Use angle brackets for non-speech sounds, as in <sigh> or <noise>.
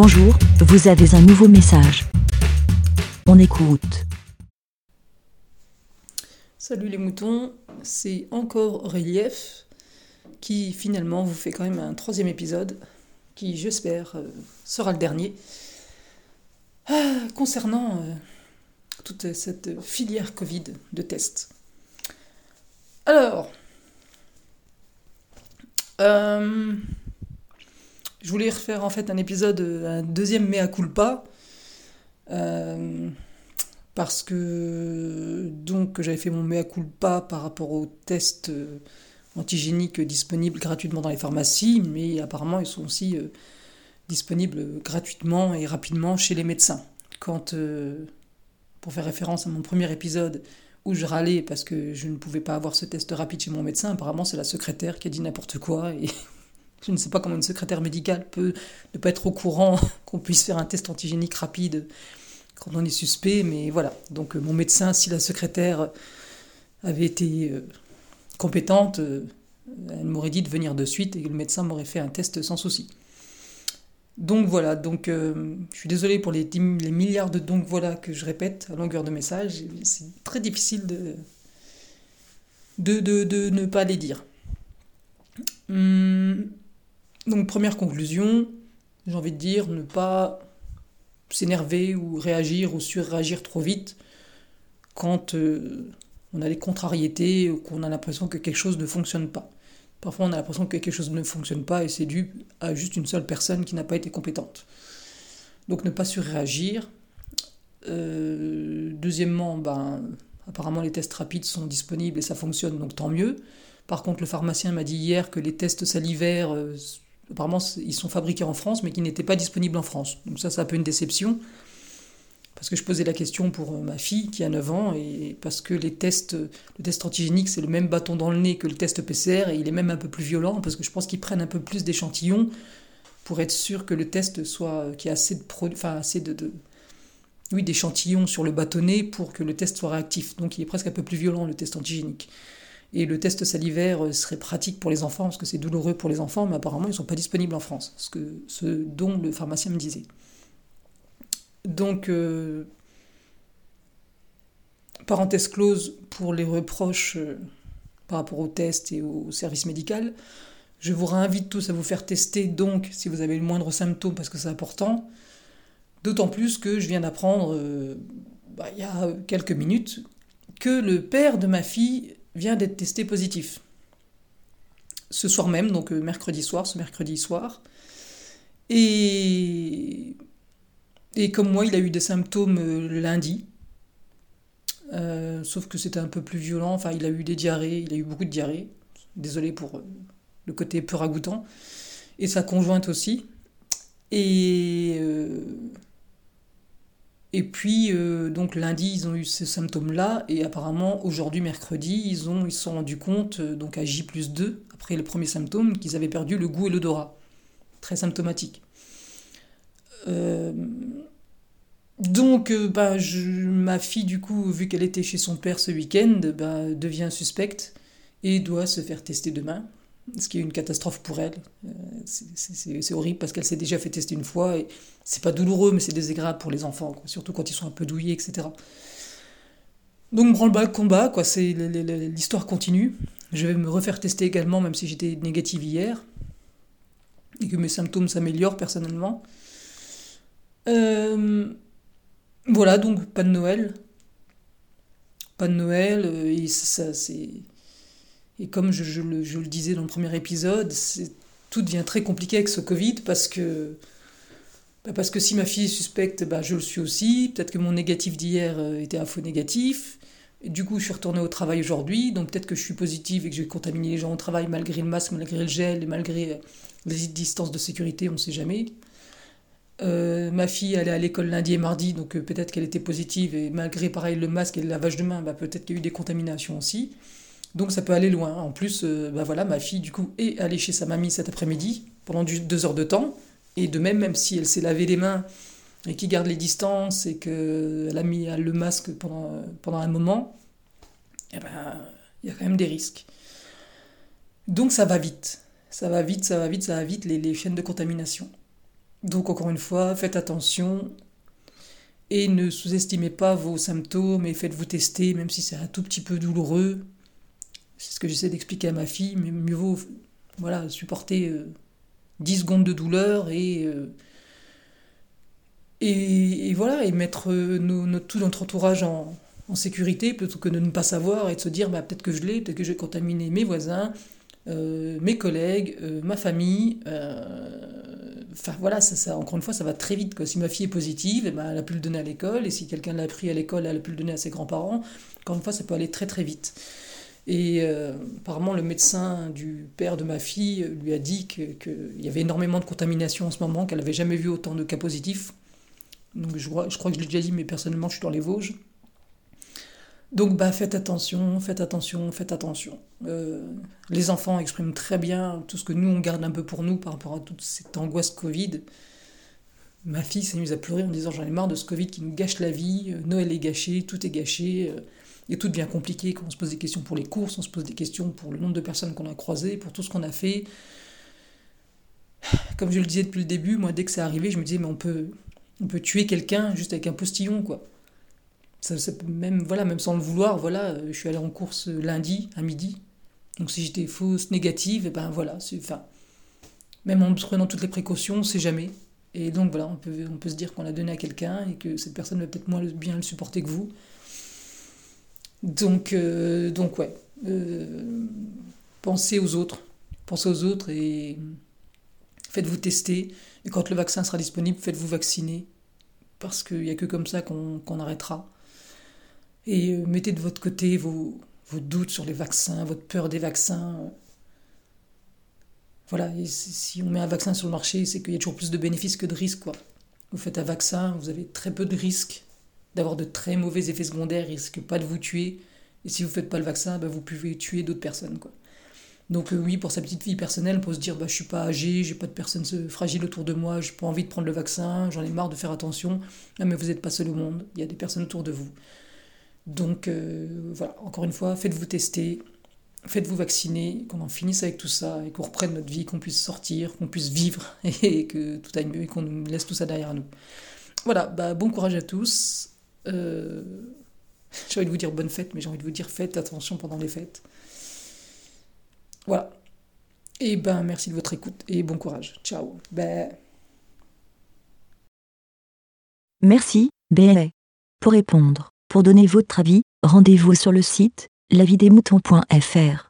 Bonjour, vous avez un nouveau message. On écoute. Salut les moutons, c'est encore Relief qui finalement vous fait quand même un troisième épisode qui j'espère euh, sera le dernier ah, concernant euh, toute cette filière Covid de tests. Alors, euh, je voulais refaire en fait un épisode, un deuxième mea culpa, euh, parce que donc j'avais fait mon mea culpa par rapport aux tests euh, antigéniques disponibles gratuitement dans les pharmacies, mais apparemment ils sont aussi euh, disponibles gratuitement et rapidement chez les médecins. Quand, pour faire référence à mon premier épisode où je râlais parce que je ne pouvais pas avoir ce test rapide chez mon médecin, apparemment c'est la secrétaire qui a dit n'importe quoi et <laughs> je ne sais pas comment une secrétaire médicale peut ne pas être au courant <laughs> qu'on puisse faire un test antigénique rapide quand on est suspect, mais voilà. Donc euh, mon médecin, si la secrétaire avait été euh, compétente, euh, elle m'aurait dit de venir de suite et le médecin m'aurait fait un test sans souci. Donc voilà, donc je suis désolé pour les, milliards de donc voilà que je répète à longueur de message. C'est très difficile de, de, de, de, ne pas les dire. Hum, donc première conclusion, j'ai envie de dire ne pas s'énerver ou réagir ou surréagir trop vite quand euh, on a des contrariétés ou qu'on a l'impression que quelque chose ne fonctionne pas. Parfois on a l'impression que quelque chose ne fonctionne pas et c'est dû à juste une seule personne qui n'a pas été compétente. Donc ne pas surréagir. Euh, deuxièmement, ben, apparemment les tests rapides sont disponibles et ça fonctionne, donc tant mieux. Par contre, le pharmacien m'a dit hier que les tests salivaires euh, Apparemment, ils sont fabriqués en France, mais qui n'étaient pas disponibles en France. Donc ça, c'est un peu une déception. Parce que je posais la question pour euh, ma fille qui a 9 ans, et parce que les tests, le test antigénique, c'est le même bâton dans le nez que le test PCR, et il est même un peu plus violent, parce que je pense qu'ils prennent un peu plus d'échantillons pour être sûr que le test soit, qu'il y ait assez de, enfin, assez d'échantillons sur le bâtonnet pour que le test soit réactif. Donc il est presque un peu plus violent, le test antigénique. Et le test salivaire euh, serait pratique pour les enfants, parce que c'est douloureux pour les enfants, mais apparemment ils ne sont pas disponibles en France, ce, que, dont le pharmacien me disait. Donc, euh, parenthèse close pour les reproches euh, par rapport au test et au service médical. Je vous réinvite tous à vous faire tester, donc, si vous avez le moindre symptôme, parce que c'est important. D'autant plus que je viens d'apprendre, bah, il y a quelques minutes, que le père de ma fille vient d'être testé positif. Ce soir même, donc euh, mercredi soir, ce mercredi soir. Et, et comme moi, il a eu des symptômes euh, lundi. Euh, sauf que c'était un peu plus violent. Enfin, il a eu des diarrhées, il a eu beaucoup de diarrhées. Désolé pour le côté peu ragoûtant. Et sa conjointe aussi. Et et puis, euh, donc lundi, ils ont eu ces symptômes-là, et apparemment, aujourd'hui, mercredi, ils, ont, ils se sont rendus compte, euh, donc à J plus 2, après le premier symptôme, qu'ils avaient perdu le goût et l'odorat. Très symptomatique. Euh, donc, bah, ma fille, du coup, vu qu'elle était chez son père ce week-end, bah, devient suspecte et doit se faire tester demain ce qui est une catastrophe pour elle. Euh, c'est horrible parce qu'elle s'est déjà fait tester une fois et c'est pas douloureux, mais c'est désagréable pour les enfants, surtout quand ils sont un peu douillés, etc. Donc branle-bas combat, quoi. L'histoire continue. Je vais me refaire tester également, même si j'étais négative hier et que mes symptômes s'améliorent personnellement. Euh, voilà, donc pas de Noël. Pas de Noël, euh, et ça, c'est et comme je, le, disais dans le premier épisode, tout devient très compliqué avec ce Covid parce que, bah, parce que si ma fille est suspecte, bah, je le suis aussi. Peut-être que mon négatif d'hier euh, était un faux négatif. Du coup, je suis retournée au travail aujourd'hui, donc peut-être que je suis positive et que je vais contaminer les gens au travail malgré le masque, malgré le gel et malgré euh, les distances de sécurité, on ne sait jamais. Euh, ma fille allait à l'école lundi et mardi, donc peut-être qu'elle était positive et malgré pareil le masque et le lavage de mains, bah, peut-être qu'il y a eu des contaminations aussi. Donc ça peut aller loin. En plus, euh, bah voilà, ma fille, du coup, est allée chez sa mamie cet après-midi pendant deux heures de temps. Et de même, même si elle s'est lavé les mains et qu'il garde les distances et qu'elle a mis le masque pendant, pendant un moment, eh ben, il y a quand même des risques. Donc ça va vite. Ça va vite, ça va vite, ça va vite, les, les chaînes de contamination. Donc encore une fois, faites attention et ne sous-estimez pas vos symptômes et faites-vous tester, même si c'est un tout petit peu douloureux. C'est ce que j'essaie d'expliquer à ma fille, mais mieux vaut voilà, supporter 10 euh, secondes de douleur et, euh, et, voilà, et mettre nos, tout notre entourage en, sécurité plutôt que de ne pas savoir et de se dire bah, peut-être que je l'ai, peut-être que j'ai contaminé mes voisins, euh, mes collègues, ma famille. Enfin voilà, encore une fois, ça va très vite. Si ma fille est positive, eh ben, elle a pu le donner à l'école, et si quelqu'un l'a pris à l'école, elle a pu le donner à ses grands-parents. Encore une fois, ça peut aller très très vite. Et euh, apparemment, le médecin du père de ma fille lui a dit qu'il y avait énormément de contamination en ce moment, qu'elle n'avait jamais vu autant de cas positifs. Donc je, crois que je l'ai déjà dit, mais personnellement, je suis dans les Vosges. Donc bah, faites attention, faites attention, faites attention. Euh, les enfants expriment très bien tout ce que nous, on garde un peu pour nous par rapport à toute cette angoisse Covid. Ma fille s'est mise à pleurer en disant j'en ai marre de ce Covid qui nous gâche la vie, Noël est gâché, tout est gâché. Et tout devient compliqué quand on se pose des questions pour les courses, on se pose des questions pour le nombre de personnes qu'on a croisées, pour tout ce qu'on a fait. Comme je le disais depuis le début, moi, dès que c'est arrivé, je me disais, mais on peut, on peut tuer quelqu'un juste avec un postillon, quoi. Ça, même, voilà, même sans le vouloir, voilà, je suis allé en course lundi à midi. Donc si j'étais fausse, négative, et eh ben voilà, enfin, même en prenant toutes les précautions, c'est jamais. Et donc voilà, on peut, on peut se dire qu'on l'a donné à quelqu'un et que cette personne va peut-être moins bien le supporter que vous. Donc, euh, donc ouais, euh, pensez aux autres, pensez aux autres et faites-vous tester. Et quand le vaccin sera disponible, faites-vous vacciner, parce qu'il n'y a que comme ça qu'on arrêtera. Et euh, mettez de votre côté vos, doutes sur les vaccins, votre peur des vaccins. Voilà, si on met un vaccin sur le marché, c'est qu'il y a toujours plus de bénéfices que de risques. Vous faites un vaccin, vous avez très peu de risques d'avoir de très mauvais effets secondaires, il risque pas de vous tuer. Et si vous faites pas le vaccin, bah, vous pouvez tuer d'autres personnes. Quoi. Donc euh, oui, pour sa petite vie personnelle, pour se dire bah, je suis pas âgé, j'ai pas de personnes fragiles autour de moi, j'ai pas envie de prendre le vaccin, j'en ai marre de faire attention. Non mais vous n'êtes pas seul au monde, il y a des personnes autour de vous. Donc euh, voilà, encore une fois, faites-vous tester, faites-vous vacciner, qu'on en finisse avec tout ça et qu'on reprenne notre vie, qu'on puisse sortir, qu'on puisse vivre <laughs> et que tout aille mieux et qu'on laisse tout ça derrière nous. Voilà, bah, bon courage à tous. Euh, j'ai envie de vous dire bonne fête, mais j'ai envie de vous dire faites attention pendant les fêtes. Voilà. Et ben merci de votre écoute et bon courage. Ciao. Merci, BLA. Pour répondre, pour donner votre avis, rendez-vous sur le site lavidemouton.fr.